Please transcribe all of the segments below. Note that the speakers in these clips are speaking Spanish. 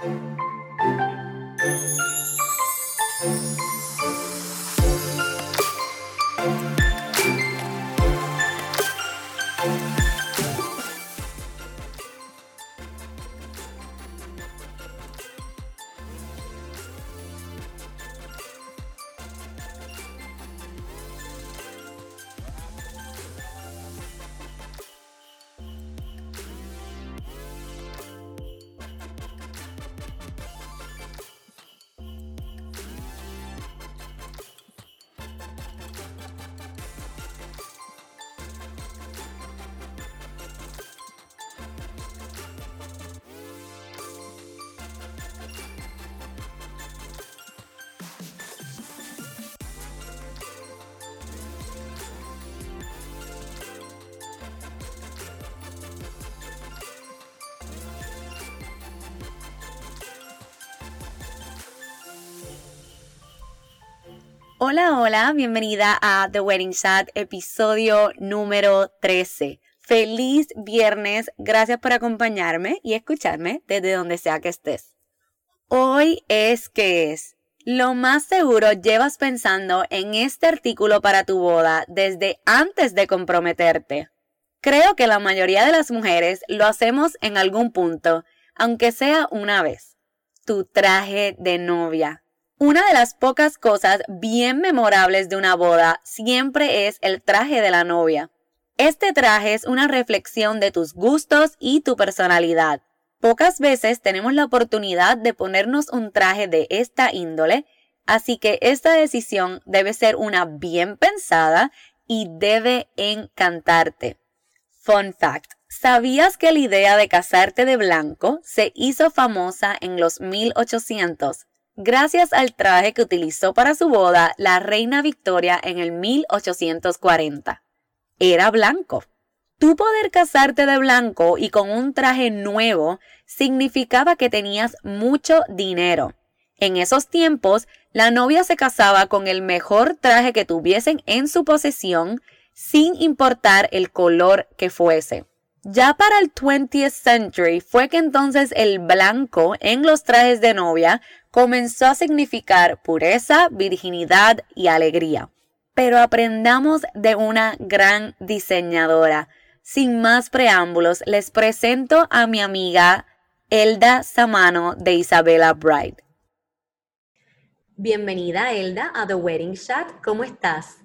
Hola, hola, bienvenida a The Wedding Chat, episodio número 13. Feliz viernes, gracias por acompañarme y escucharme desde donde sea que estés. Hoy es que es. Lo más seguro llevas pensando en este artículo para tu boda desde antes de comprometerte. Creo que la mayoría de las mujeres lo hacemos en algún punto, aunque sea una vez. Tu traje de novia. Una de las pocas cosas bien memorables de una boda siempre es el traje de la novia. Este traje es una reflexión de tus gustos y tu personalidad. Pocas veces tenemos la oportunidad de ponernos un traje de esta índole, así que esta decisión debe ser una bien pensada y debe encantarte. Fun fact. ¿Sabías que la idea de casarte de blanco se hizo famosa en los 1800? Gracias al traje que utilizó para su boda la reina Victoria en el 1840. Era blanco. Tu poder casarte de blanco y con un traje nuevo significaba que tenías mucho dinero. En esos tiempos, la novia se casaba con el mejor traje que tuviesen en su posesión, sin importar el color que fuese. Ya para el 20th century fue que entonces el blanco en los trajes de novia comenzó a significar pureza, virginidad y alegría. Pero aprendamos de una gran diseñadora. Sin más preámbulos, les presento a mi amiga Elda Samano de Isabella Bride. Bienvenida, Elda, a The Wedding Chat. ¿Cómo estás?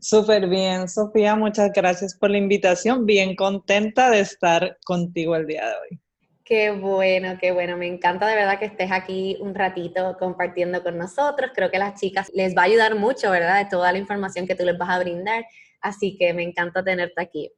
Súper bien, Sofía. Muchas gracias por la invitación. Bien contenta de estar contigo el día de hoy. Qué bueno, qué bueno. Me encanta de verdad que estés aquí un ratito compartiendo con nosotros. Creo que a las chicas les va a ayudar mucho, ¿verdad? De toda la información que tú les vas a brindar. Así que me encanta tenerte aquí.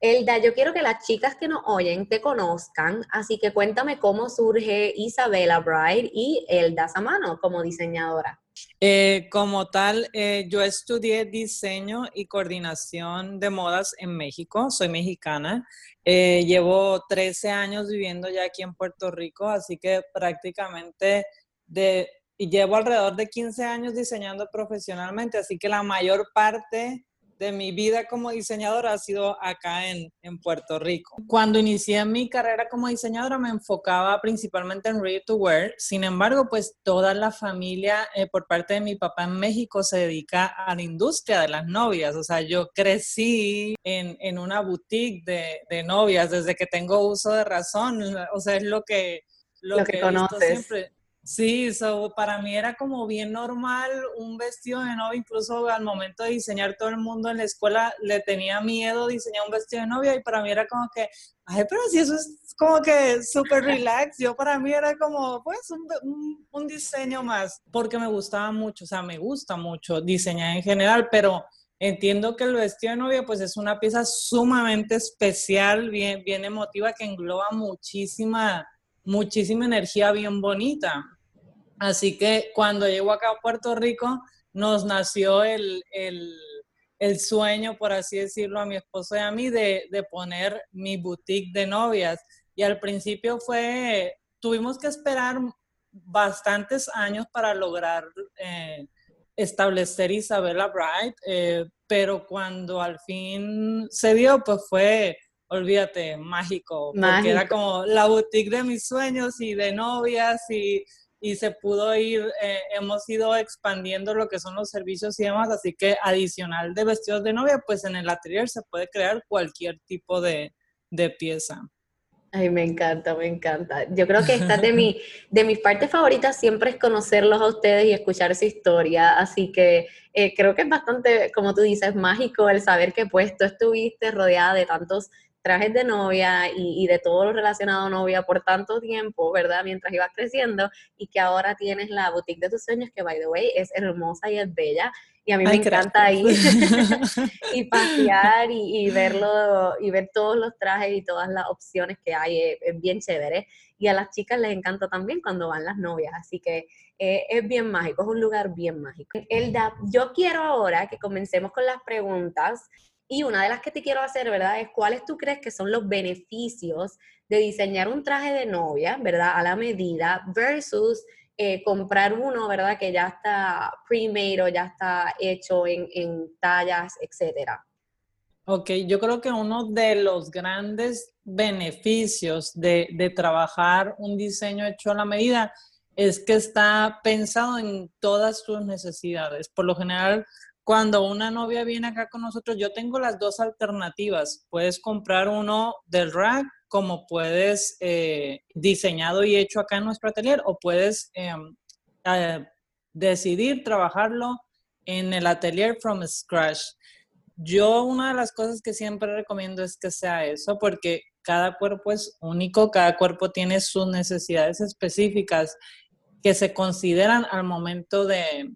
Elda, yo quiero que las chicas que nos oyen te conozcan, así que cuéntame cómo surge Isabella Bride y Elda Samano como diseñadora. Eh, como tal, eh, yo estudié diseño y coordinación de modas en México, soy mexicana, eh, llevo 13 años viviendo ya aquí en Puerto Rico, así que prácticamente de, y llevo alrededor de 15 años diseñando profesionalmente, así que la mayor parte de mi vida como diseñadora ha sido acá en, en, Puerto Rico. Cuando inicié mi carrera como diseñadora me enfocaba principalmente en ready to wear, sin embargo, pues toda la familia eh, por parte de mi papá en México se dedica a la industria de las novias, o sea, yo crecí en, en una boutique de, de, novias desde que tengo uso de razón, o sea, es lo que... Lo, que, conoces. Siempre. Sí, para mí era como bien normal un vestido de novia, incluso al momento de diseñar todo el mundo en la escuela le tenía miedo diseñar un vestido de novia y para mí era como que, ay, pero si eso es como que súper relax, yo para mí era como, pues, un, un, diseño más, porque me gustaba mucho, o sea, me gusta mucho diseñar en general, pero entiendo que el vestido de novia pues es una pieza sumamente especial, bien, bien emotiva, que engloba muchísima muchísima energía bien bonita. Así que cuando llego acá a Puerto Rico, nos nació el, sueño, por así decirlo, a mi esposo y a mí de, poner mi boutique de novias. Y al principio fue, tuvimos que esperar bastantes años para lograr eh, establecer Isabella Bright, eh, pero cuando al fin se dio, pues fue olvídate, mágico, porque era como la boutique de mis sueños y de novias y, y se pudo ir, eh, hemos ido expandiendo lo que son los servicios y demás, así que adicional de vestidos de novia, pues en el atelier se puede crear cualquier tipo de, de pieza. Ay, me encanta, me encanta. Yo creo que esta de, mi, de mis partes favoritas siempre es conocerlos a ustedes y escuchar su historia. Así que eh, creo que es bastante, como tú dices, mágico el saber que pues tú estuviste rodeada de tantos trajes de novia y, de todo lo relacionado a novia por tanto tiempo, ¿verdad? Mientras ibas creciendo y que ahora tienes la boutique de tus sueños que, by the way, es hermosa y es bella. Y a mí me encanta ir y pasear y, verlo y ver todos los trajes y todas las opciones que hay. Es, bien chévere. Y a las chicas les encanta también cuando van las novias. Así que eh, es bien mágico, es un lugar bien mágico. Elda, yo quiero ahora que comencemos con las preguntas. Y una de las que te quiero hacer, ¿verdad? Es cuáles tú crees que son los beneficios de diseñar un traje de novia, ¿verdad? A la medida versus eh, comprar uno, ¿verdad? Que ya está pre-made o ya está hecho en, en tallas, etcétera. Ok, yo creo que uno de los grandes beneficios de, de, trabajar un diseño hecho a la medida es que está pensado en todas tus necesidades. Por lo general, cuando una novia viene acá con nosotros, yo tengo las dos alternativas. Puedes comprar uno del rack, como puedes eh, diseñado y hecho acá en nuestro atelier, o puedes em, eh, decidir trabajarlo en el atelier from scratch. Yo una de las cosas que siempre recomiendo es que sea eso, porque cada cuerpo es único, cada cuerpo tiene sus necesidades específicas que se consideran al momento de,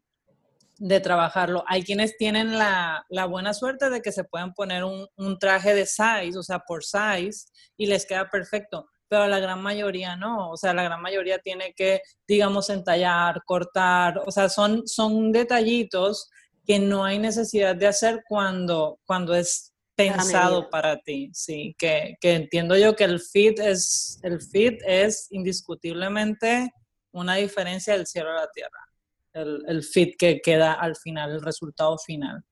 de trabajarlo. Hay quienes tienen la, buena suerte de que se pueden poner un, traje de size, o sea, por size, y les queda perfecto, pero la gran mayoría no, o sea, la gran mayoría tiene que, digamos, entallar, cortar, o sea, son, son detallitos que no hay necesidad de hacer cuando, cuando es pensado para ti, sí, que, que entiendo yo que el fit es, el fit es indiscutiblemente una diferencia del cielo a la tierra el, fit que queda al final, el resultado final.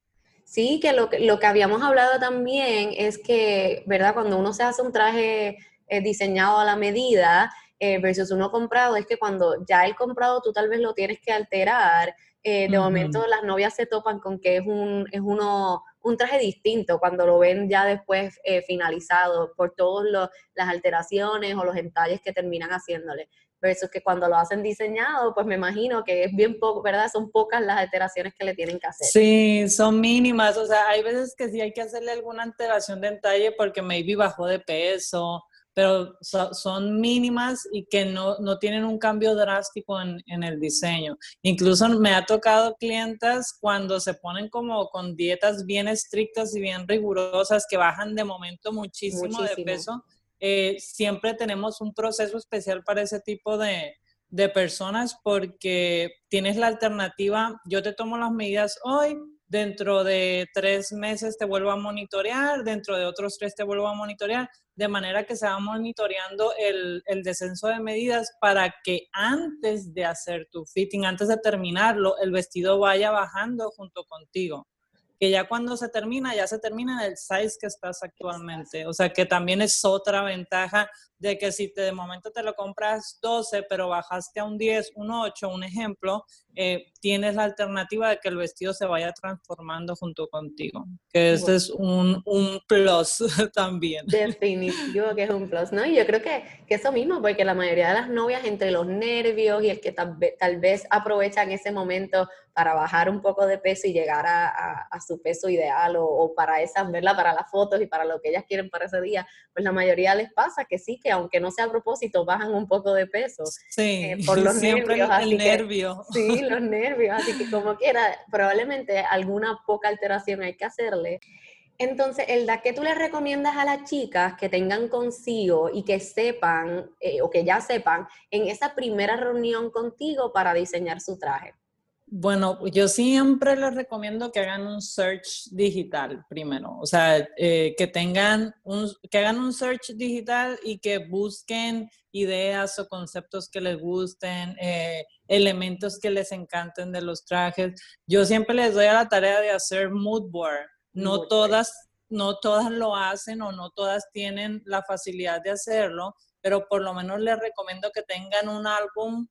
Sí, que lo, lo, que habíamos hablado también es que, ¿verdad? Cuando uno se hace un traje eh, diseñado a la medida eh, versus uno comprado, es que cuando ya el comprado tú tal vez lo tienes que alterar, eh, de momento las novias se topan con que es un, es uno, un traje distinto cuando lo ven ya después finalizado por todas las alteraciones o los entalles que terminan haciéndole versus que cuando lo hacen diseñado, pues me imagino que es bien poco, ¿verdad? Son pocas las alteraciones que le tienen que hacer. Sí, son mínimas, o sea, hay veces que sí hay que hacerle alguna alteración de entalle porque maybe bajó de peso, pero son mínimas y que no, no tienen un cambio drástico en, en, el diseño. Incluso me ha tocado clientas cuando se ponen como con dietas bien estrictas y bien rigurosas que bajan de momento muchísimo. de peso eh, siempre tenemos un proceso especial para ese tipo de, de personas porque tienes la alternativa, yo te tomo las medidas hoy, dentro de tres meses te vuelvo a monitorear, dentro de otros tres te vuelvo a monitorear, de manera que se va monitoreando el, el, descenso de medidas para que antes de hacer tu fitting, antes de terminarlo, el vestido vaya bajando junto contigo que ya cuando se termina, ya se termina en el size que estás actualmente. O sea, que también es otra ventaja de que si te, de momento te lo compras 12, pero bajaste a un 10, un 8, un ejemplo, eh, tienes la alternativa de que el vestido se vaya transformando junto contigo. Que ese es un, un, plus también. Definitivo que es un plus, ¿no? Y yo creo que, que, eso mismo, porque la mayoría de las novias entre los nervios y el que tal, tal vez aprovechan ese momento para bajar un poco de peso y llegar a, a, su peso ideal o, o, para esas, verla para las fotos y para lo que ellas quieren para ese día, pues la mayoría les pasa que sí, que aunque no sea a propósito, bajan un poco de peso. Sí, eh, por los siempre nervios. El, nervio. sí, los nervios. Así que como quiera, probablemente alguna poca alteración hay que hacerle. Entonces, Elda, ¿qué tú le recomiendas a las chicas que tengan consigo y que sepan, eh, o que ya sepan, en esa primera reunión contigo para diseñar su traje? Bueno, yo siempre les recomiendo que hagan un search digital primero, o sea, eh, que tengan un, que hagan un search digital y que busquen ideas o conceptos que les gusten, eh, elementos que les encanten de los trajes. Yo siempre les doy a la tarea de hacer mood board. No todas no todas lo hacen o no todas tienen la facilidad de hacerlo, pero por lo menos les recomiendo que tengan un álbum,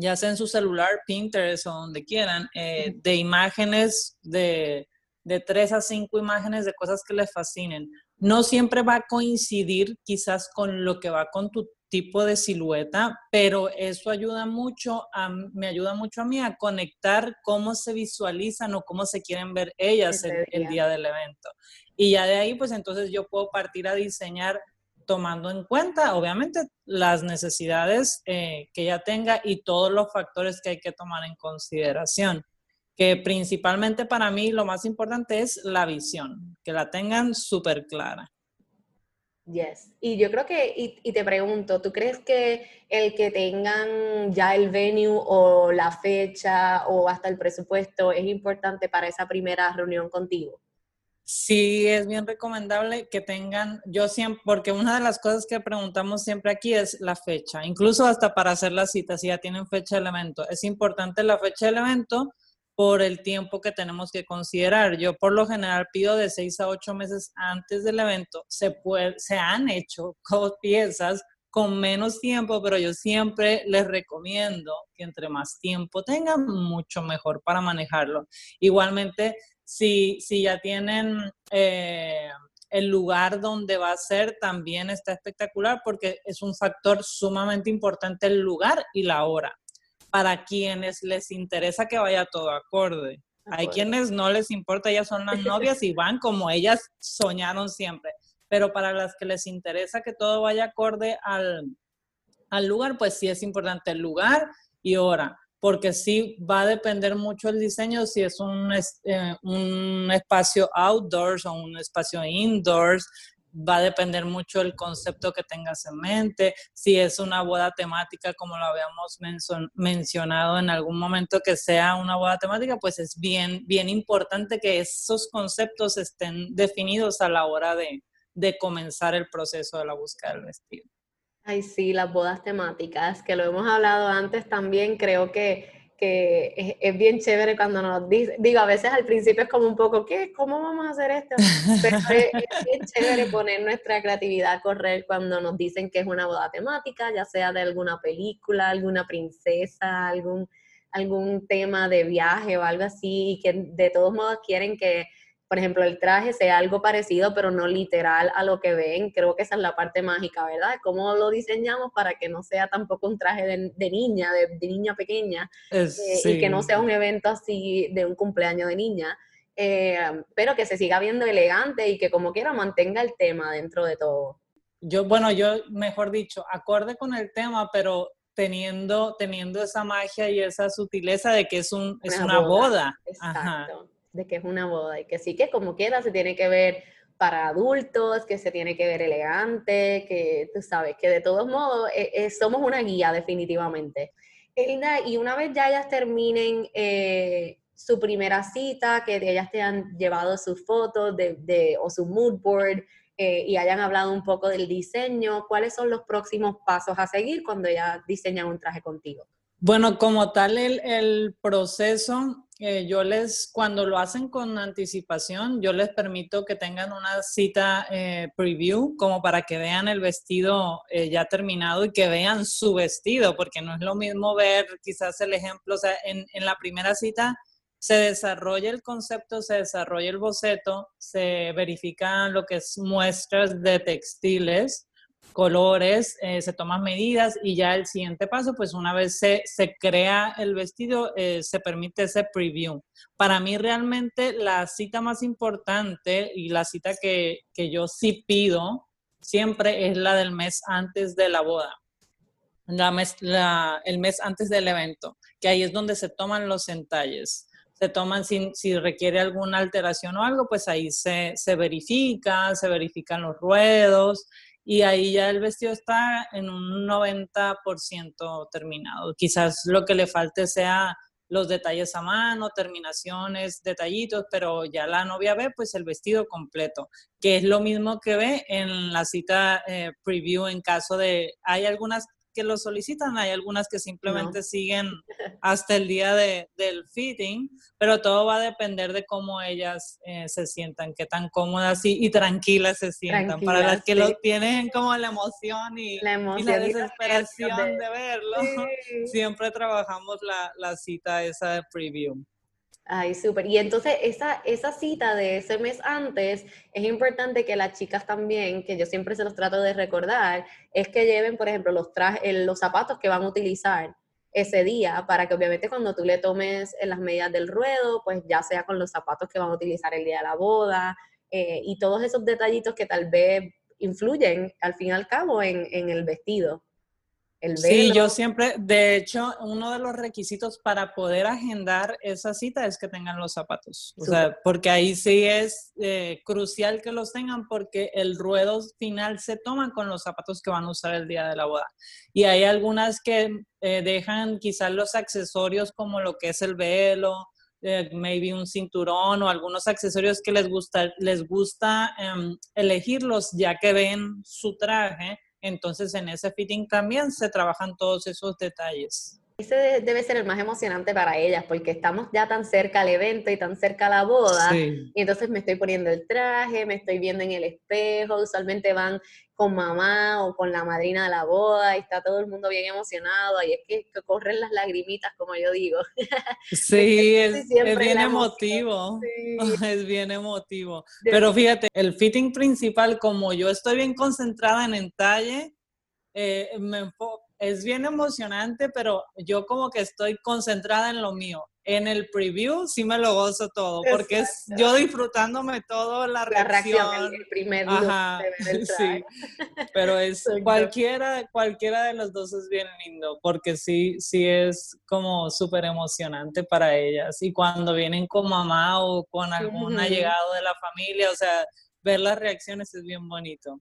ya sea en su celular, Pinterest o donde quieran, eh, de imágenes, de, de tres a cinco imágenes de cosas que les fascinen. No siempre va a coincidir quizás con lo que va con tu tipo de silueta, pero eso ayuda mucho, a, me ayuda mucho a mí a conectar cómo se visualizan o cómo se quieren ver ellas el, el, día del evento. Y ya de ahí, pues entonces yo puedo partir a diseñar tomando en cuenta, obviamente, las necesidades eh, que ella tenga y todos los factores que hay que tomar en consideración. Que principalmente para mí lo más importante es la visión, que la tengan súper clara. Yes. Y yo creo que, y, te pregunto, ¿tú crees que el que tengan ya el venue o la fecha o hasta el presupuesto es importante para esa primera reunión contigo? Sí, es bien recomendable que tengan, yo siempre, porque una de las cosas que preguntamos siempre aquí es la fecha, incluso hasta para hacer la cita, si ya tienen fecha del evento. Es importante la fecha del evento por el tiempo que tenemos que considerar. Yo por lo general pido de seis a ocho meses antes del evento. Se han hecho piezas con menos tiempo, pero yo siempre les recomiendo que entre más tiempo tengan, mucho mejor para manejarlo. Igualmente, si, si ya tienen eh, el lugar donde va a ser, también está espectacular porque es un factor sumamente importante el lugar y la hora para quienes les interesa que vaya todo acorde. Hay quienes no les importa, ellas son las novias y van como ellas soñaron siempre. Pero para las que les interesa que todo vaya acorde al, al lugar, pues sí es importante el lugar y hora, porque sí va a depender mucho el diseño si es un, eh, un espacio outdoors o un espacio indoors, va a depender mucho del concepto que tengas en mente, si es una boda temática como lo habíamos mencionado en algún momento que sea una boda temática, pues es bien, bien importante que esos conceptos estén definidos a la hora de, de comenzar el proceso de la búsqueda del vestido. Ay, sí, las bodas temáticas, que lo hemos hablado antes también, creo que que es, bien chévere cuando nos dice, digo, a veces al principio es como un poco, ¿qué? ¿Cómo vamos a hacer esto? Pero es, bien chévere poner nuestra creatividad a correr cuando nos dicen que es una boda temática, ya sea de alguna película, alguna princesa, algún, algún tema de viaje o algo así, y que de todos modos quieren que por ejemplo, el traje sea algo parecido, pero no literal a lo que ven. Creo que esa es la parte mágica, ¿verdad? Cómo lo diseñamos para que no sea tampoco un traje de, niña, de, niña pequeña, eh, y que no sea un evento así de un cumpleaños de niña, eh, pero que se siga viendo elegante y que como quiera mantenga el tema dentro de todo. Yo, bueno, yo, mejor dicho, acorde con el tema, pero teniendo, teniendo esa magia y esa sutileza de que es, un, es una, boda. Exacto de que es una boda y que sí que como quiera se tiene que ver para adultos, que se tiene que ver elegante, que tú sabes, que de todos modos eh, eh, somos una guía definitivamente. Elina, y una vez ya ellas terminen eh, su primera cita, que ellas te han llevado sus fotos de, o su mood board y hayan hablado un poco del diseño, ¿cuáles son los próximos pasos a seguir cuando ellas diseñan un traje contigo? Bueno, como tal el, el proceso eh, yo les, cuando lo hacen con anticipación, yo les permito que tengan una cita eh, preview como para que vean el vestido eh, ya terminado y que vean su vestido, porque no es lo mismo ver quizás el ejemplo, o sea, en, en la primera cita se desarrolla el concepto, se desarrolla el boceto, se verifican lo que es muestras de textiles, colores, eh, se toman medidas y ya el siguiente paso, pues una vez se, se crea el vestido, eh, se permite ese preview. Para mí realmente la cita más importante y la cita que, que yo sí pido siempre es la del mes antes de la boda. La mes, la, el mes antes del evento, que ahí es donde se toman los entalles se toman si, si, requiere alguna alteración o algo, pues ahí se, se verifica, se verifican los ruedos y ahí ya el vestido está en un 90% terminado. Quizás lo que le falte sea los detalles a mano, terminaciones, detallitos, pero ya la novia ve pues el vestido completo, que es lo mismo que ve en la cita eh, preview en caso de, hay algunas que lo solicitan, hay algunas que simplemente siguen hasta el día de, del fitting, pero todo va a depender de cómo ellas eh, se sientan, qué tan cómodas y, tranquilas se sientan. Para las que lo tienen como la emoción y la, desesperación de, verlo, siempre trabajamos la, la cita esa de preview. Ay, súper. Y entonces esa, esa cita de ese mes antes, es importante que las chicas también, que yo siempre se los trato de recordar, es que lleven, por ejemplo, los, trajes, los zapatos que van a utilizar ese día, para que obviamente cuando tú le tomes las medidas del ruedo, pues ya sea con los zapatos que van a utilizar el día de la boda, eh, y todos esos detallitos que tal vez influyen al fin y al cabo en el vestido. Sí, yo siempre, de hecho, uno de los requisitos para poder agendar esa cita es que tengan los zapatos. O sea, porque ahí sí es eh, crucial que los tengan porque el ruedo final se toma con los zapatos que van a usar el día de la boda. Y hay algunas que eh, dejan quizás los accesorios como lo que es el velo, eh, maybe un cinturón o algunos accesorios que les gusta, les gusta em, elegirlos ya que ven su traje entonces en ese fitting también se trabajan todos esos detalles. Ese debe ser el más emocionante para ellas, porque estamos ya tan cerca al evento y tan cerca a la boda, y entonces me estoy poniendo el traje, me estoy viendo en el espejo, usualmente van con mamá o con la madrina de la boda y está todo el mundo bien emocionado y es que, corren las lagrimitas, como yo digo. Sí, es, bien emotivo, es bien emotivo. Pero fíjate, el fitting principal, como yo estoy bien concentrada en el talle, eh, me enfoco es bien emocionante, pero yo como que estoy concentrada en lo mío. En el preview sí me lo gozo todo, porque es yo disfrutándome todo la, reacción. el, primer Ajá, sí. Pero es cualquiera, cualquiera de los dos es bien lindo, porque sí, sí es como súper emocionante para ellas. Y cuando vienen con mamá o con algún allegado de la familia, o sea, ver las reacciones es bien bonito.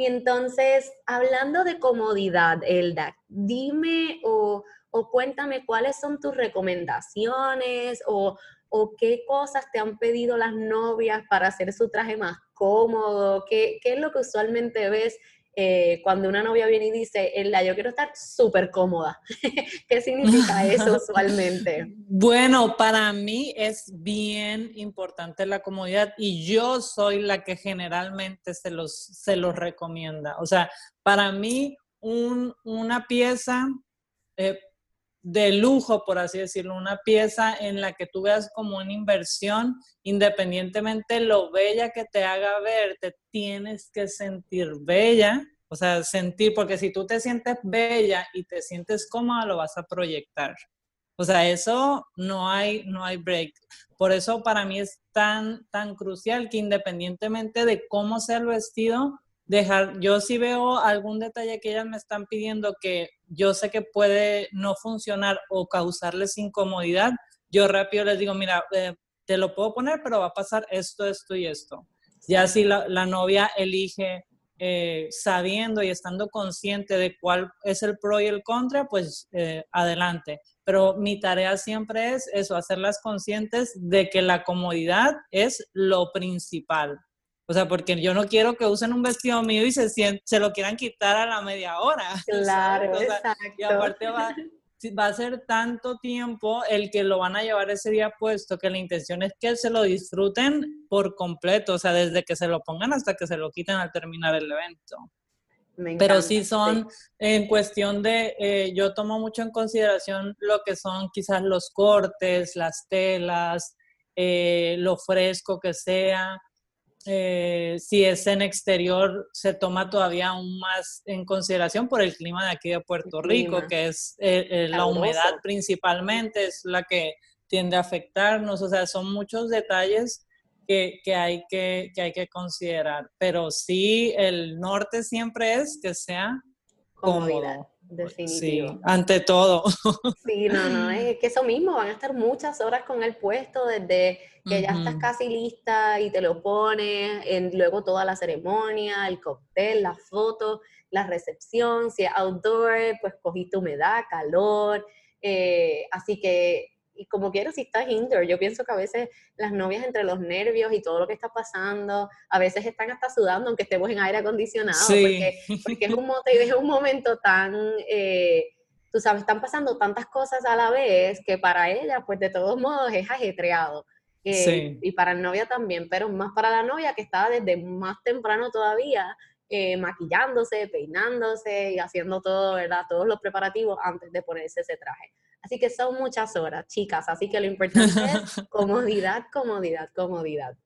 Y entonces, hablando de comodidad, Elda, dime o, cuéntame cuáles son tus recomendaciones o, o, qué cosas te han pedido las novias para hacer su traje más cómodo, qué, qué es lo que usualmente ves eh, cuando una novia viene y dice, la yo quiero estar súper cómoda. ¿Qué significa eso usualmente? Bueno, para mí es bien importante la comodidad y yo soy la que generalmente se los, se los recomienda. O sea, para mí una pieza eh, de lujo, por así decirlo, una pieza en la que tú veas como una inversión, independientemente lo bella que te haga ver, te tienes que sentir bella, o sea, sentir, porque si tú te sientes bella y te sientes cómoda, lo vas a proyectar. O sea, eso no hay, no hay break. Por eso para mí es tan, tan crucial que independientemente de cómo sea el vestido, dejar, yo si veo algún detalle que ellas me están pidiendo que yo sé que puede no funcionar o causarles incomodidad, yo rápido les digo, mira, eh, te lo puedo poner, pero va a pasar esto, esto y esto. Ya si la, novia elige eh, sabiendo y estando consciente de cuál es el pro y el contra, pues eh, adelante. Pero mi tarea siempre es eso, hacerlas conscientes de que la comodidad es lo principal. O sea, porque yo no quiero que usen un vestido mío y se, se lo quieran quitar a la media hora. Claro, exacto. Y aparte va, va a ser tanto tiempo el que lo van a llevar ese día puesto que la intención es que se lo disfruten por completo, o sea, desde que se lo pongan hasta que se lo quiten al terminar el evento. Pero sí son en cuestión de, eh, yo tomo mucho en consideración lo que son quizás los cortes, las telas, eh, lo fresco que sea. Eh, si es en exterior, se toma todavía aún más en consideración por el clima de aquí de Puerto Rico, que es eh, eh, la humedad principalmente, es la que tiende a afectarnos. O sea, son muchos detalles que, que, hay, que, que hay que considerar. Pero sí, el norte siempre es que sea cómodo. Definitivo. Sí, ante todo. Sí, no, no, es que eso mismo, van a estar muchas horas con el puesto desde que ya estás casi lista y te lo pones, en, luego toda la ceremonia, el cóctel, la foto, la recepción, si es outdoor, pues cogiste humedad, calor, eh, así que y como quiero, si estás indoor, yo pienso que a veces las novias entre los nervios y todo lo que está pasando, a veces están hasta sudando aunque estemos en aire acondicionado, porque, porque es, un, es un momento tan, eh, tú sabes, están pasando tantas cosas a la vez que para ella, pues de todos modos es ajetreado. Eh, y para el novia también, pero más para la novia que estaba desde más temprano todavía eh, maquillándose, peinándose y haciendo todo, ¿verdad? Todos los preparativos antes de ponerse ese traje. Así que son muchas horas, chicas. Así que lo importante es comodidad, comodidad, comodidad.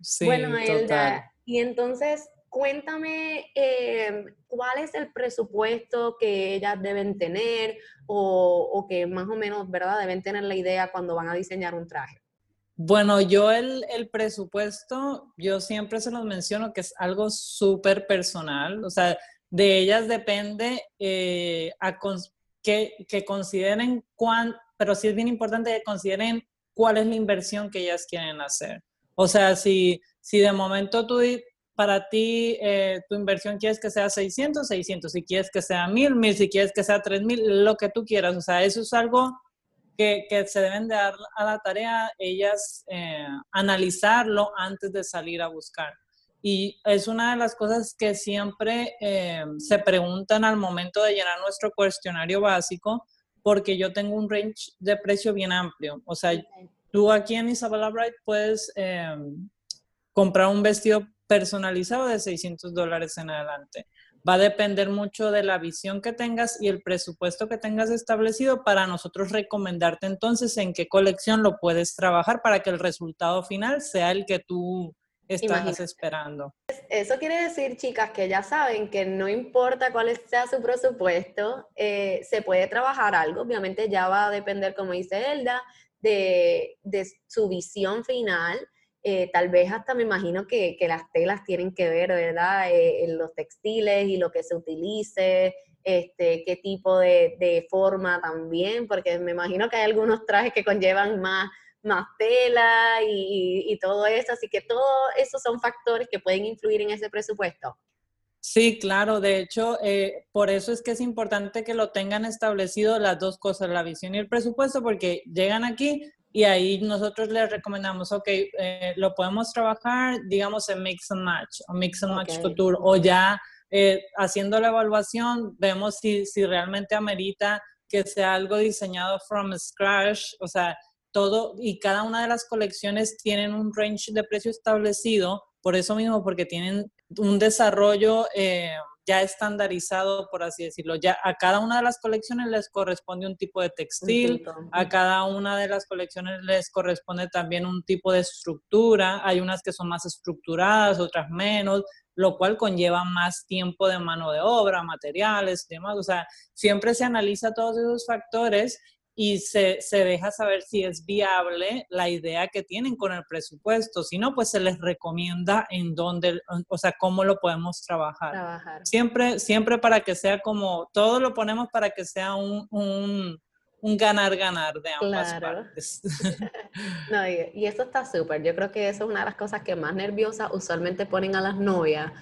Sí, bueno, Elda, y entonces cuéntame eh, cuál es el presupuesto que ellas deben tener o, o, que más o menos, ¿verdad? Deben tener la idea cuando van a diseñar un traje. Bueno, yo el, el presupuesto, yo siempre se los menciono que es algo súper personal, o sea, de ellas depende eh, a que, consideren cuán, pero sí es bien importante que consideren cuál es la inversión que ellas quieren hacer. O sea, si, si de momento tú, para ti, eh, tu inversión quieres que sea 600, 600, si quieres que sea 1000, 1000, si quieres que sea 3000, lo que tú quieras. O sea, eso es algo que, que, se deben de dar a la tarea ellas eh, analizarlo antes de salir a buscar. Y es una de las cosas que siempre eh, se preguntan al momento de llenar nuestro cuestionario básico, porque yo tengo un range de precio bien amplio. O sea, tú aquí en Isabella Bright puedes eh, comprar un vestido personalizado de 600 dólares en adelante va a depender mucho de la visión que tengas y el presupuesto que tengas establecido para nosotros recomendarte entonces en qué colección lo puedes trabajar para que el resultado final sea el que tú estás esperando. Eso quiere decir, chicas, que ya saben que no importa cuál sea su presupuesto, eh, se puede trabajar algo. Obviamente ya va a depender, como dice Elda, de, de su visión final eh, tal vez hasta me imagino que, que, las telas tienen que ver, ¿verdad? Eh, en los textiles y lo que se utilice, este, qué tipo de, de, forma también, porque me imagino que hay algunos trajes que conllevan más, más tela y, y, todo eso, así que todos esos son factores que pueden influir en ese presupuesto. Sí, claro, de hecho, eh, por eso es que es importante que lo tengan establecido las dos cosas, la visión y el presupuesto, porque llegan aquí, y ahí nosotros les recomendamos, ok, eh, lo podemos trabajar, digamos, en Mix and Match o Mix and Match Couture o ya eh, haciendo la evaluación, vemos si, si realmente amerita que sea algo diseñado from scratch, o sea, todo y cada una de las colecciones tienen un range de precio establecido, por eso mismo, porque tienen un desarrollo eh, ya estandarizado, por así decirlo. Ya a cada una de las colecciones les corresponde un tipo de textil, a cada una de las colecciones les corresponde también un tipo de estructura. Hay unas que son más estructuradas, otras menos, lo cual conlleva más tiempo de mano de obra, materiales, demás. O sea, siempre se analiza todos esos factores y se, se, deja saber si es viable la idea que tienen con el presupuesto. Si no, pues se les recomienda en dónde, o sea, cómo lo podemos trabajar. trabajar. Siempre, siempre para que sea como, todo lo ponemos para que sea un, un, un ganar-ganar de ambas partes. no, y, y eso está súper. Yo creo que eso es una de las cosas que más nerviosas usualmente ponen a las novias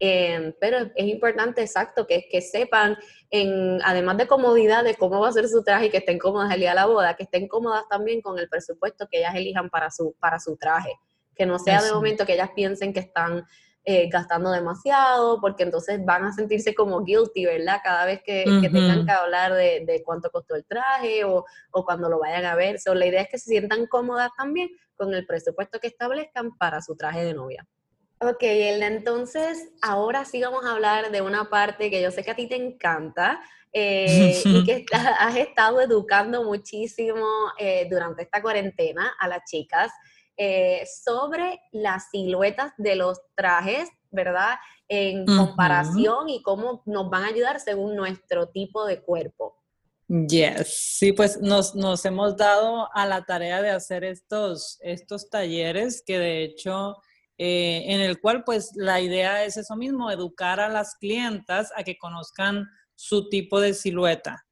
Em, pero es importante, exacto, que, que sepan, en, además de comodidad de cómo va a ser su traje y que estén cómodas el día de la boda, que estén cómodas también con el presupuesto que ellas elijan para su, para su traje. Que no sea de momento que ellas piensen que están eh, gastando demasiado, porque entonces van a sentirse como guilty, ¿verdad? Cada vez que, tengan que hablar de, de, cuánto costó el traje o, o, cuando lo vayan a ver. So, la idea es que se sientan cómodas también con el presupuesto que establezcan para su traje de novia. Ok, Elda, entonces ahora sí vamos a hablar de una parte que yo sé que a ti te encanta eh, y que has estado educando muchísimo eh, durante esta cuarentena a las chicas eh, sobre las siluetas de los trajes, ¿verdad? En comparación y cómo nos van a ayudar según nuestro tipo de cuerpo. Yes, sí, pues nos, nos hemos dado a la tarea de hacer estos, estos talleres que de hecho eh, en el cual pues la idea es eso mismo, educar a las clientas a que conozcan su tipo de silueta.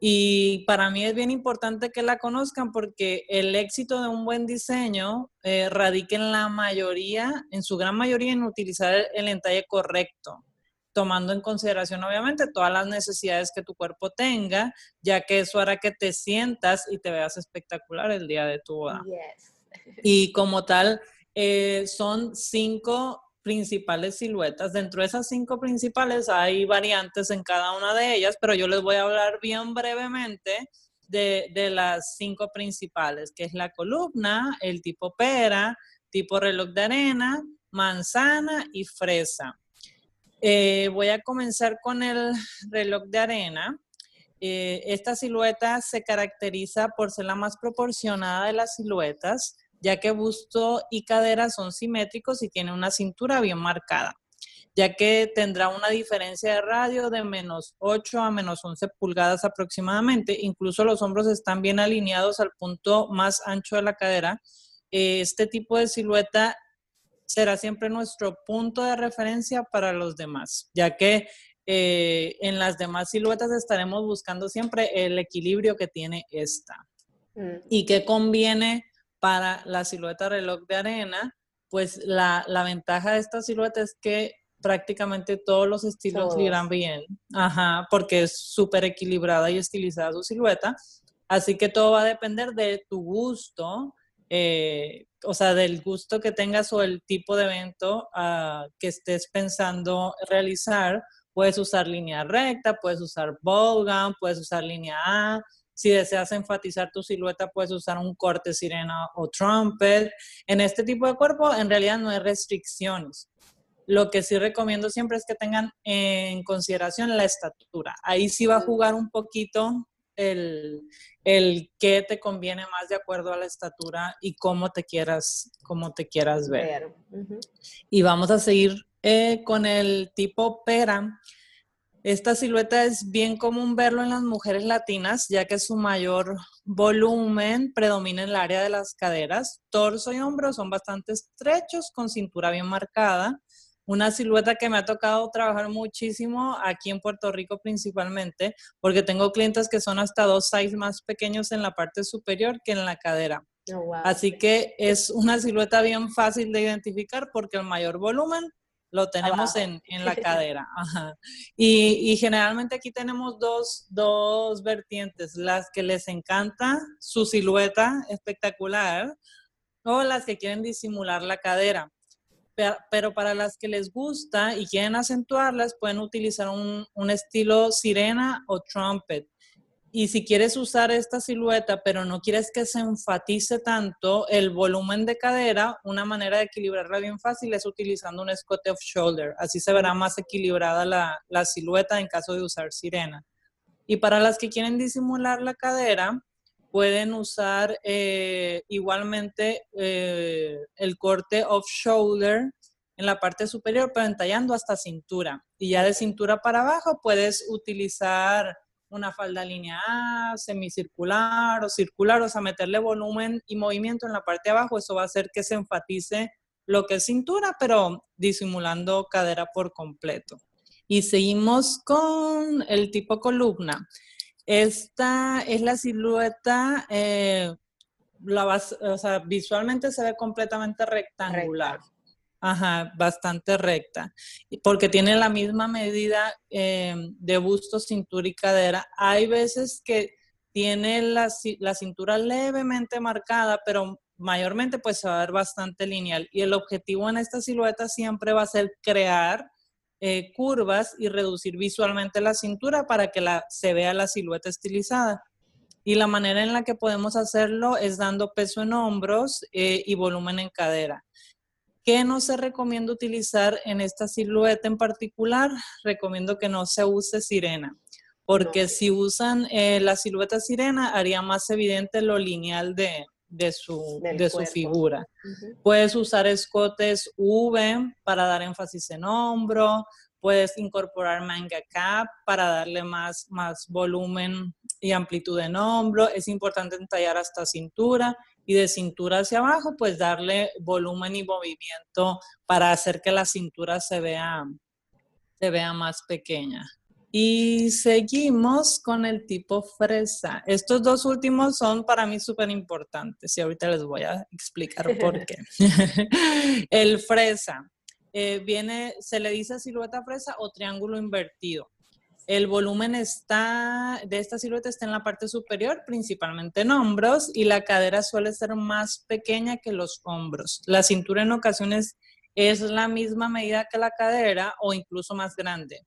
Y para mí es bien importante que la conozcan porque el éxito de un buen diseño eh, radica en la mayoría, en su gran mayoría, en utilizar el entalle correcto. tomando en consideración obviamente todas las necesidades que tu cuerpo tenga, ya que eso hará que te sientas y te veas espectacular el día de tu boda. Y como tal, eh, son cinco principales siluetas. Dentro de esas cinco principales hay variantes en cada una de ellas, pero yo les voy a hablar bien brevemente de, de las cinco principales, que es la columna, el tipo pera, tipo reloj de arena, manzana y fresa. Eh, voy a comenzar con el reloj de arena. Eh, esta silueta se caracteriza por ser la más proporcionada de las siluetas, ya que busto y cadera son simétricos y tiene una cintura bien marcada, ya que tendrá una diferencia de radio de menos 8 a menos 11 pulgadas aproximadamente. Incluso los hombros están bien alineados al punto más ancho de la cadera. Este tipo de silueta será siempre nuestro punto de referencia para los demás, ya que eh, en las demás siluetas estaremos buscando siempre el equilibrio que tiene esta. Mm. Y que conviene para la silueta reloj de arena, pues la, ventaja de esta silueta es que prácticamente todos los estilos irán bien, ajá, porque es súper equilibrada y estilizada su silueta. Así que todo va a depender de tu gusto, eh, o sea, del gusto que tengas o el tipo de evento ah, que estés pensando realizar. Puedes usar línea recta, puedes usar ball puedes usar línea A. Si deseas enfatizar tu silueta, puedes usar un corte sirena o trumpet. En este tipo de cuerpo, en realidad no hay restricciones. Lo que sí recomiendo siempre es que tengan en consideración la estatura. Ahí sí va a jugar un poquito el, el qué te conviene más de acuerdo a la estatura y cómo te quieras, cómo te quieras ver. Y vamos a seguir eh, con el tipo pera. Esta silueta es bien común verlo en las mujeres latinas, ya que su mayor volumen predomina en el área de las caderas. Torso y hombros son bastante estrechos, con cintura bien marcada una silueta que me ha tocado trabajar muchísimo aquí en Puerto Rico principalmente, porque tengo clientes que son hasta dos sizes más pequeños en la parte superior que en la cadera. Oh, Así que es una silueta bien fácil de identificar porque el mayor volumen lo tenemos en, la cadera. Y, y, generalmente aquí tenemos dos, dos vertientes, las que les encanta su silueta espectacular o las que quieren disimular la cadera pero para las que les gusta y quieren acentuarlas, pueden utilizar un, estilo sirena o trumpet. Y si quieres usar esta silueta, pero no quieres que se enfatice tanto el volumen de cadera, una manera de equilibrarla bien fácil es utilizando un escote off shoulder. Así se verá más equilibrada la, la silueta en caso de usar sirena. Y para las que quieren disimular la cadera, pueden usar eh, igualmente eh, el corte off shoulder en la parte superior, pero entallando hasta cintura. Y ya de cintura para abajo puedes utilizar una falda lineal, semicircular o circular, o sea, meterle volumen y movimiento en la parte de abajo. Eso va a hacer que se enfatice lo que es cintura, pero disimulando cadera por completo. Y seguimos con el tipo columna. Esta es la silueta, eh, o sea, visualmente se ve completamente rectangular. Ajá, bastante recta. Porque tiene la misma medida eh, de busto, cintura y cadera. Hay veces que tiene la, la, cintura levemente marcada, pero mayormente pues se va a ver bastante lineal. Y el objetivo en esta silueta siempre va a ser crear eh, curvas y reducir visualmente la cintura para que la, se vea la silueta estilizada. Y la manera en la que podemos hacerlo es dando peso en hombros eh, y volumen en cadera. ¿Qué no se recomienda utilizar en esta silueta en particular? Recomiendo que no se use sirena, porque si usan eh, la silueta sirena haría más evidente lo lineal de, de su, de su figura. Puedes usar escotes V para dar énfasis en hombro, puedes incorporar manga cap para darle más, más volumen y amplitud en hombro. Es importante entallar hasta cintura y de cintura hacia abajo, pues darle volumen y movimiento para hacer que la cintura se vea, se vea más pequeña. Y seguimos con el tipo fresa. Estos dos últimos son para mí súper importantes y ahorita les voy a explicar por qué. el fresa. eh, viene, se le dice silueta fresa o triángulo invertido. El volumen está, de esta silueta está en la parte superior, principalmente en hombros, y la cadera suele ser más pequeña que los hombros. La cintura en ocasiones es la misma medida que la cadera o incluso más grande.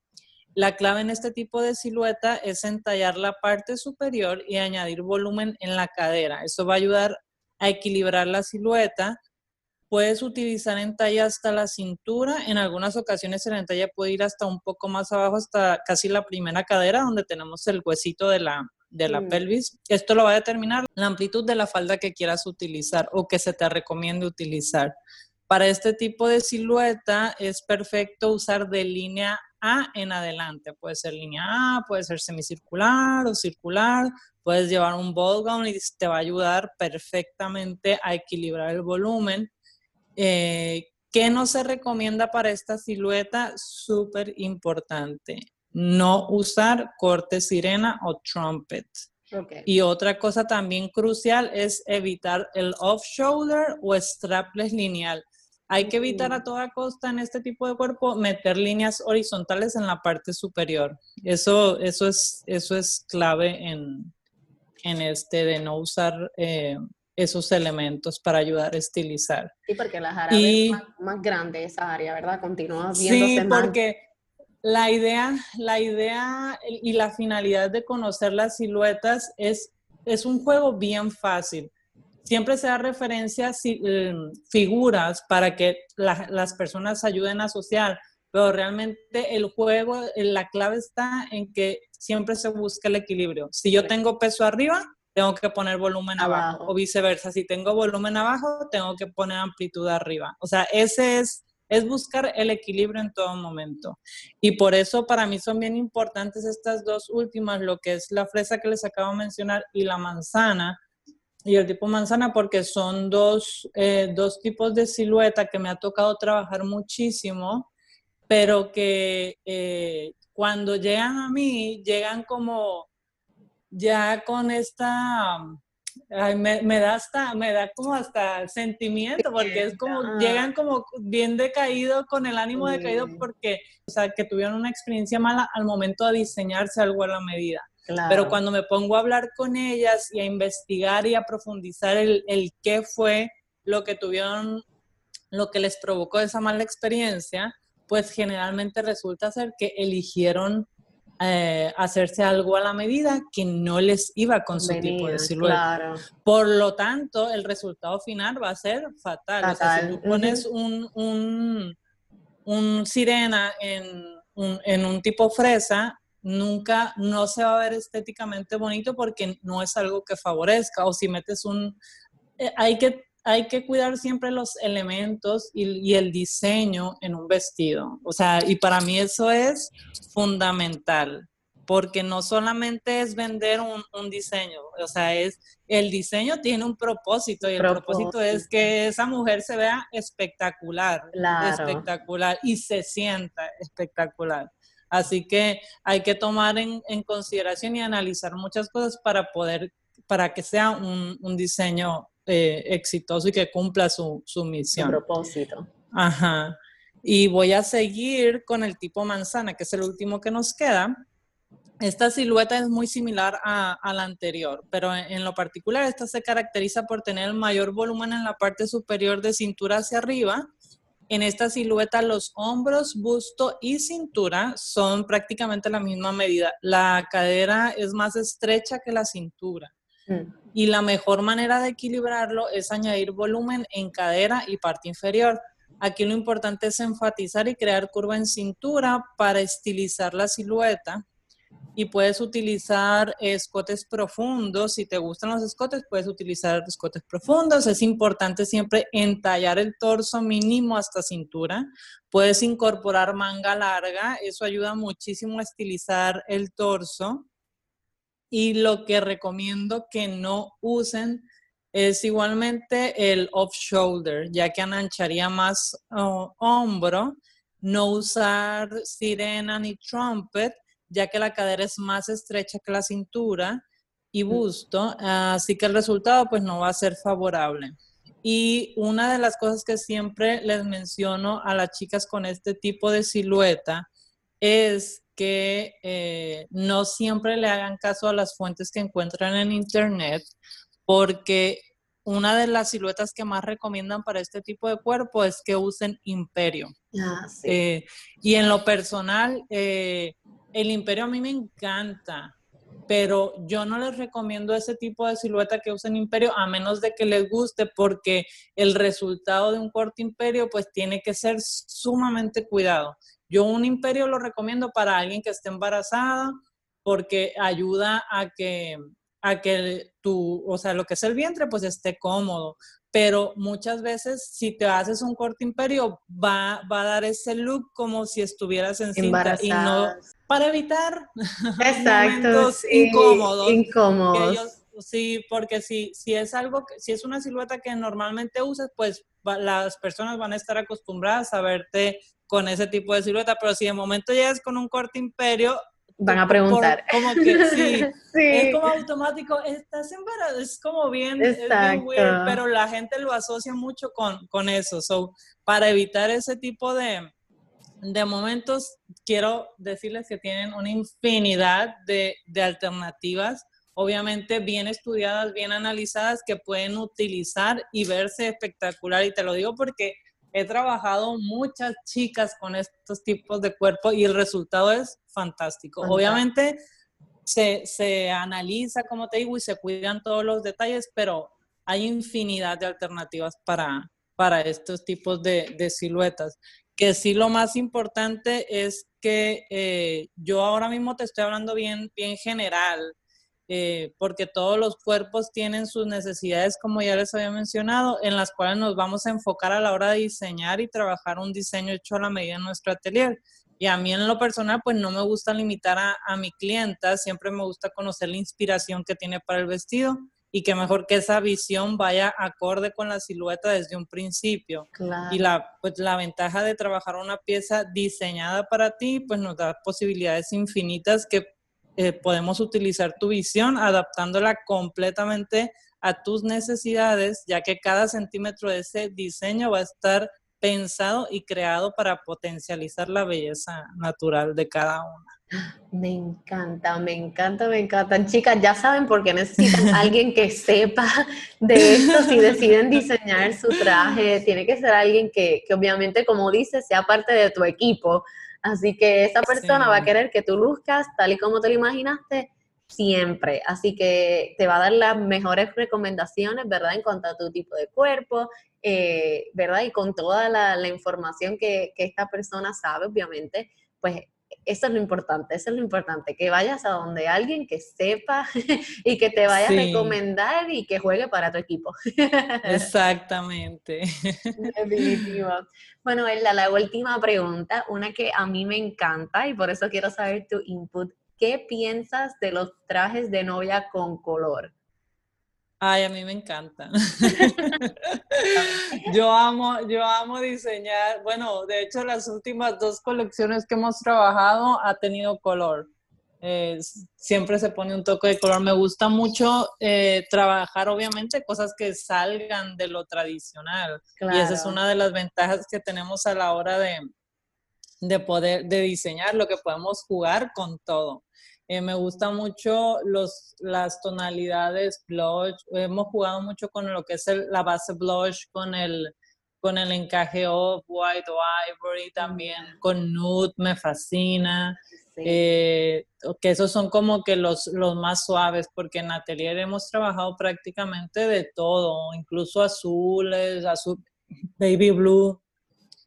La clave en este tipo de silueta es entallar la parte superior y añadir volumen en la cadera. Eso va a ayudar a equilibrar la silueta Puedes utilizar entalla hasta la cintura. En algunas ocasiones el entalla puede ir hasta un poco más abajo, hasta casi la primera cadera, donde tenemos el huesito de la, de la mm. pelvis. Esto lo va a determinar la amplitud de la falda que quieras utilizar o que se te recomiende utilizar. Para este tipo de silueta es perfecto usar de línea A en adelante. Puede ser línea A, puede ser semicircular o circular. Puedes llevar un ball gown y te va a ayudar perfectamente a equilibrar el volumen eh, ¿Qué no se recomienda para esta silueta? Súper importante. No usar corte sirena o trumpet. Y otra cosa también crucial es evitar el off-shoulder o strapless lineal. Hay que evitar a toda costa en este tipo de cuerpo meter líneas horizontales en la parte superior. Eso, eso, es, eso es clave en, en este de no usar eh, esos elementos para ayudar a estilizar. Sí, porque la jarabe es más, grande esa área, ¿verdad? Continúa viéndose sí, porque la idea, la idea y la finalidad de conocer las siluetas es, es un juego bien fácil. Siempre se da referencia em, figuras para que las personas ayuden a asociar, pero realmente el juego, la clave está en que siempre se busca el equilibrio. Si yo tengo peso arriba, tengo que poner volumen abajo. o viceversa, si tengo volumen abajo, tengo que poner amplitud arriba. O sea, ese es, es buscar el equilibrio en todo momento. Y por eso para mí son bien importantes estas dos últimas, lo que es la fresa que les acabo de mencionar y la manzana, y el tipo manzana porque son dos, eh, dos tipos de silueta que me ha tocado trabajar muchísimo, pero que eh, cuando llegan a mí, llegan como ya con esta, me, da hasta, me da como hasta sentimiento, porque es como, llegan como bien decaído, con el ánimo decaído, porque, o sea, que tuvieron una experiencia mala al momento de diseñarse algo a la medida. Pero cuando me pongo a hablar con ellas y a investigar y a profundizar el, el qué fue lo que tuvieron, lo que les provocó esa mala experiencia, pues generalmente resulta ser que eligieron eh, hacerse algo a la medida que no les iba con su tipo de silueta. Por lo tanto, el resultado final va a ser fatal. si tú pones un, un, un, sirena en un, en un tipo fresa, nunca, no se va a ver estéticamente bonito porque no es algo que favorezca. O si metes un... Eh, hay que hay que cuidar siempre los elementos y, el diseño en un vestido. O sea, y para mí eso es fundamental, porque no solamente es vender un, diseño, o sea, es el diseño tiene un propósito y el propósito, es que esa mujer se vea espectacular, espectacular y se sienta espectacular. Así que hay que tomar en, consideración y analizar muchas cosas para poder, para que sea un, un diseño eh, exitoso y que cumpla su, su misión. propósito. Ajá. Y voy a seguir con el tipo manzana, que es el último que nos queda. Esta silueta es muy similar a, la anterior, pero en, lo particular esta se caracteriza por tener el mayor volumen en la parte superior de cintura hacia arriba. En esta silueta los hombros, busto y cintura son prácticamente la misma medida. La cadera es más estrecha que la cintura. Mm. Y la mejor manera de equilibrarlo es añadir volumen en cadera y parte inferior. Aquí lo importante es enfatizar y crear curva en cintura para estilizar la silueta. Y puedes utilizar escotes profundos. Si te gustan los escotes, puedes utilizar escotes profundos. Es importante siempre entallar el torso mínimo hasta cintura. Puedes incorporar manga larga. Eso ayuda muchísimo a estilizar el torso. Y lo que recomiendo que no usen es igualmente el off-shoulder, ya que anancharía más oh, hombro. No usar sirena ni trumpet, ya que la cadera es más estrecha que la cintura y busto, así que el resultado pues no va a ser favorable. Y una de las cosas que siempre les menciono a las chicas con este tipo de silueta es que eh, no siempre le hagan caso a las fuentes que encuentran en internet, porque una de las siluetas que más recomiendan para este tipo de cuerpo es que usen imperio. Ah, eh, y en lo personal, eh, el imperio a mí me encanta, pero yo no les recomiendo ese tipo de silueta que usen imperio a menos de que les guste porque el resultado de un corte imperio pues tiene que ser sumamente cuidado. Yo un imperio lo recomiendo para alguien que esté embarazada porque ayuda a que a que tu, o sea, lo que es el vientre, pues esté cómodo. Pero muchas veces, si te haces un corte imperio, va, va a dar ese look como si estuvieras en cinta y no para evitar momentos incómodos. Incómodos. sí, porque si, si es algo, si es una silueta que normalmente usas, pues las personas van a estar acostumbradas a verte con ese tipo de silueta, pero si de momento llegas con un corte imperio, van a preguntar. como que sí, es como automático, estás embarazada, es como bien, es bien weird, pero la gente lo asocia mucho con, con eso. So, para evitar ese tipo de, de momentos, quiero decirles que tienen una infinidad de, de alternativas, obviamente bien estudiadas, bien analizadas, que pueden utilizar y verse espectacular. Y te lo digo porque he trabajado muchas chicas con estos tipos de cuerpo y el resultado es fantástico. Obviamente se, se, analiza, como te digo, y se cuidan todos los detalles, pero hay infinidad de alternativas para, para estos tipos de, de siluetas. Que sí lo más importante es que eh, yo ahora mismo te estoy hablando bien, bien general, eh, porque todos los cuerpos tienen sus necesidades, como ya les había mencionado, en las cuales nos vamos a enfocar a la hora de diseñar y trabajar un diseño hecho a la medida en nuestro atelier. Y a mí en lo personal, pues no me gusta limitar a, a mi clienta, siempre me gusta conocer la inspiración que tiene para el vestido y que mejor que esa visión vaya acorde con la silueta desde un principio. Y la, pues, la ventaja de trabajar una pieza diseñada para ti, pues nos da posibilidades infinitas que eh, podemos utilizar tu visión adaptándola completamente a tus necesidades, ya que cada centímetro de ese diseño va a estar pensado y creado para potencializar la belleza natural de cada una. Me encanta, me encanta, me encantan. Chicas, ya saben por qué necesitan alguien que sepa de esto. Si deciden diseñar su traje, tiene que ser alguien que, que obviamente, como dices, sea parte de tu equipo Así que esa persona va a querer que tú luzcas tal y como te lo imaginaste siempre. Así que te va a dar las mejores recomendaciones, ¿verdad? En cuanto a tu tipo de cuerpo, eh, ¿verdad? Y con toda la, información que, que, esta persona sabe, obviamente, pues eso es lo importante, eso es lo importante, que vayas a donde alguien que sepa y que te vaya a recomendar y que juegue para tu equipo. Exactamente. Definitivo. Bueno, la, la última pregunta, una que a mí me encanta y por eso quiero saber tu input. ¿Qué piensas de los trajes de novia con color? Ay, a mí me encanta. yo amo, yo amo diseñar. Bueno, de hecho, las últimas dos colecciones que hemos trabajado ha tenido color. Eh, siempre se pone un toque de color. Me gusta mucho eh, trabajar, obviamente, cosas que salgan de lo tradicional. Y esa es una de las ventajas que tenemos a la hora de, de poder, de diseñar, lo que podemos jugar con todo. Eh, me gusta mucho los, las tonalidades blush. Hemos jugado mucho con lo que es la base blush, con el, con el encaje off white o ivory también, con nude, me fascina. Eh, que esos son como que los, los más suaves, porque en Atelier hemos trabajado prácticamente de todo, incluso azules, azul, baby blue,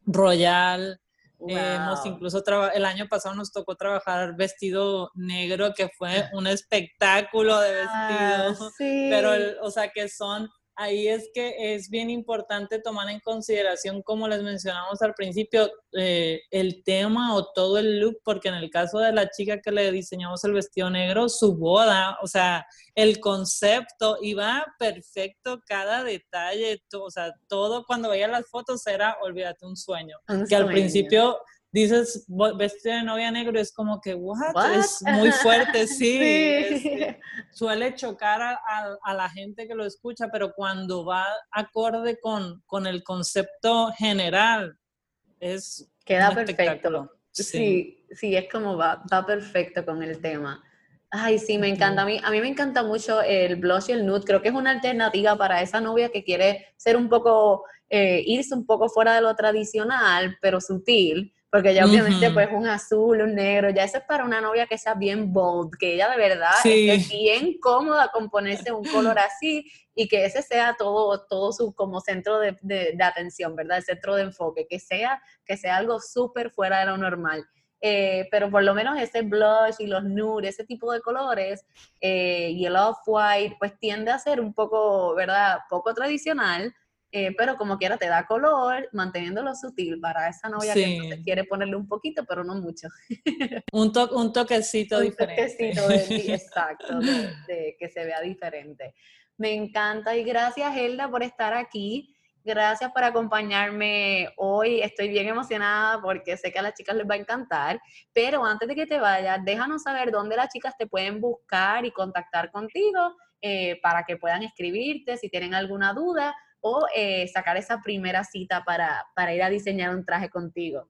royal, Hemos incluso el año pasado nos tocó trabajar vestido negro, que fue un espectáculo de vestido. Ah, Pero, o sea, que son ahí es que es bien importante tomar en consideración, como les mencionamos al principio, eh, el tema o todo el look, porque en el caso de la chica que le diseñamos el vestido negro, su boda, o sea, el concepto iba perfecto, cada detalle, o sea, todo cuando veía las fotos era, olvídate, un sueño. que al principio dices vestido de novia negro, es como que, what? Es muy fuerte, sí. Este, suele chocar a, la gente que lo escucha, pero cuando va acorde con, con el concepto general, es Queda perfecto. Sí. sí. es como va, va perfecto con el tema. Ay, sí, me encanta. A mí, a mí me encanta mucho el blush y el nude. Creo que es una alternativa para esa novia que quiere ser un poco, eh, irse un poco fuera de lo tradicional, pero sutil porque ya obviamente pues un azul, un negro, ya eso es para una novia que sea bien bold, que ella de verdad esté bien cómoda con ponerse un color así y que ese sea todo, todo su como centro de, de, atención, ¿verdad? El centro de enfoque, que sea, que sea algo súper fuera de lo normal. Eh, pero por lo menos ese blush y los nude, ese tipo de colores eh, y el off-white, pues tiende a ser un poco, ¿verdad? Poco tradicional, eh, pero como quiera te da color, manteniéndolo sutil para esa novia que quiere ponerle un poquito, pero no mucho. un, un toquecito diferente. Un toquecito, de, exacto, de, que se vea diferente. Me encanta y gracias, Helda, por estar aquí. Gracias por acompañarme hoy. Estoy bien emocionada porque sé que a las chicas les va a encantar. Pero antes de que te vayas, déjanos saber dónde las chicas te pueden buscar y contactar contigo eh, para que puedan escribirte si tienen alguna duda o eh, sacar esa primera cita para, ir a diseñar un traje contigo.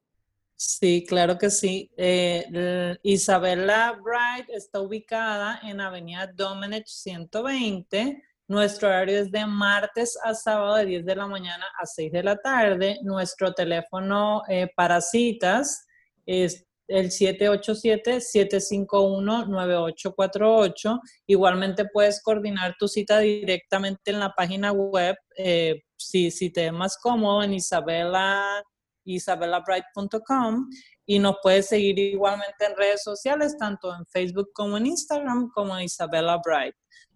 Sí, claro que sí. Eh, Isabela Bright está ubicada en Avenida Domenech 120. Nuestro horario es de martes a sábado de 10 de la mañana a 6 de la tarde. Nuestro teléfono eh, para citas es el 787-751-9848. Igualmente puedes coordinar tu cita directamente en la página web, eh, si, si te es más cómodo, en Isabela, isabelabright.com y nos puedes seguir igualmente en redes sociales, tanto en Facebook como en Instagram, como Isabela Bright.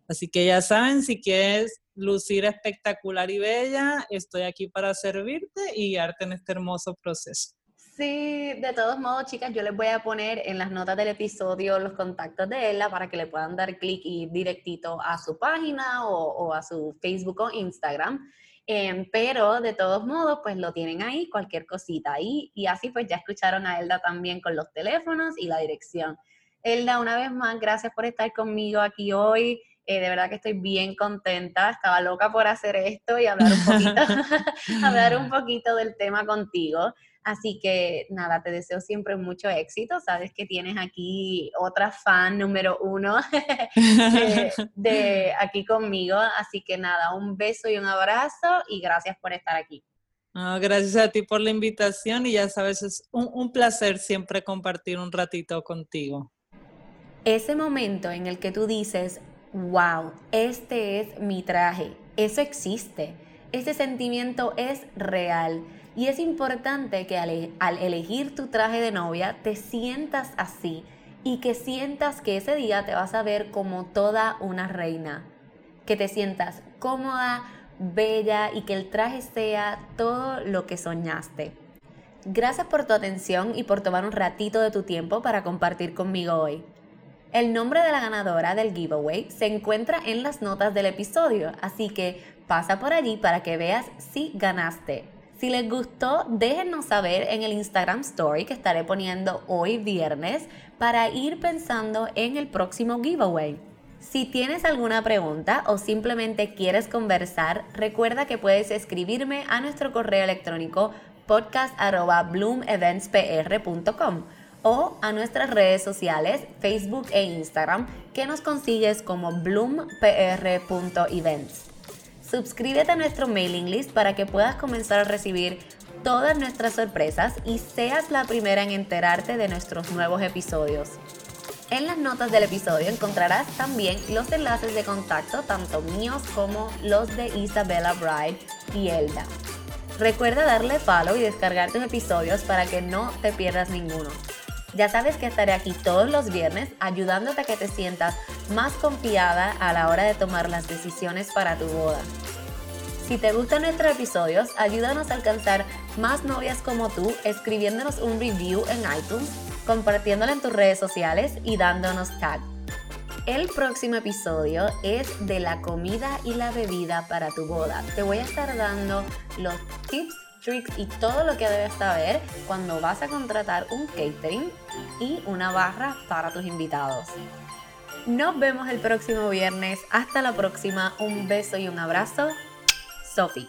Así que ya saben, si quieres lucir espectacular y bella, estoy aquí para servirte y guiarte en este hermoso proceso. Sí, de todos modos, chicas, yo les voy a poner en las notas del episodio los contactos de ella para que le puedan dar clic y directito a su página o, a su Facebook o Instagram. Em, pero de todos modos, pues lo tienen ahí, cualquier cosita ahí. Y así pues ya escucharon a Elda también con los teléfonos y la dirección. Elda, una vez más, gracias por estar conmigo aquí hoy. Eh, de verdad que estoy bien contenta. Estaba loca por hacer esto y hablar un poquito, hablar un poquito del tema contigo. Así que nada, te deseo siempre mucho éxito. Sabes que tienes aquí otra fan número uno de, aquí conmigo. Así que nada, un beso y un abrazo y gracias por estar aquí. gracias a ti por la invitación y ya sabes, es un, un placer siempre compartir un ratito contigo. Ese momento en el que tú dices, wow, este es mi traje, eso existe, ese sentimiento es real y es importante que al, elegir tu traje de novia te sientas así y que sientas que ese día te vas a ver como toda una reina. Que te sientas cómoda, bella y que el traje sea todo lo que soñaste. Gracias por tu atención y por tomar un ratito de tu tiempo para compartir conmigo hoy. El nombre de la ganadora del giveaway se encuentra en las notas del episodio, así que pasa por allí para que veas si ganaste. Si les gustó, déjenos saber en el Instagram Story que estaré poniendo hoy viernes para ir pensando en el próximo giveaway. Si tienes alguna pregunta o simplemente quieres conversar, recuerda que puedes escribirme a nuestro correo electrónico podcast.bloomeventspr.com o a nuestras redes sociales, Facebook e Instagram, que nos consigues como bloompr.events. Suscríbete a nuestro mailing list para que puedas comenzar a recibir todas nuestras sorpresas y seas la primera en enterarte de nuestros nuevos episodios. En las notas del episodio encontrarás también los enlaces de contacto, tanto míos como los de Isabella Bride y Elda. Recuerda darle follow y descargar tus episodios para que no te pierdas ninguno. Ya sabes que estaré aquí todos los viernes ayudándote a que te sientas más confiada a la hora de tomar las decisiones para tu boda. Si te gustan nuestros episodios, ayúdanos a alcanzar más novias como tú escribiéndonos un review en iTunes, compartiéndolo en tus redes sociales y dándonos tag. El próximo episodio es de la comida y la bebida para tu boda. Te voy a estar dando los tips tricks y todo lo que debes saber cuando vas a contratar un catering y una barra para tus invitados. Nos vemos el próximo viernes. Hasta la próxima. Un beso y un abrazo. Sophie.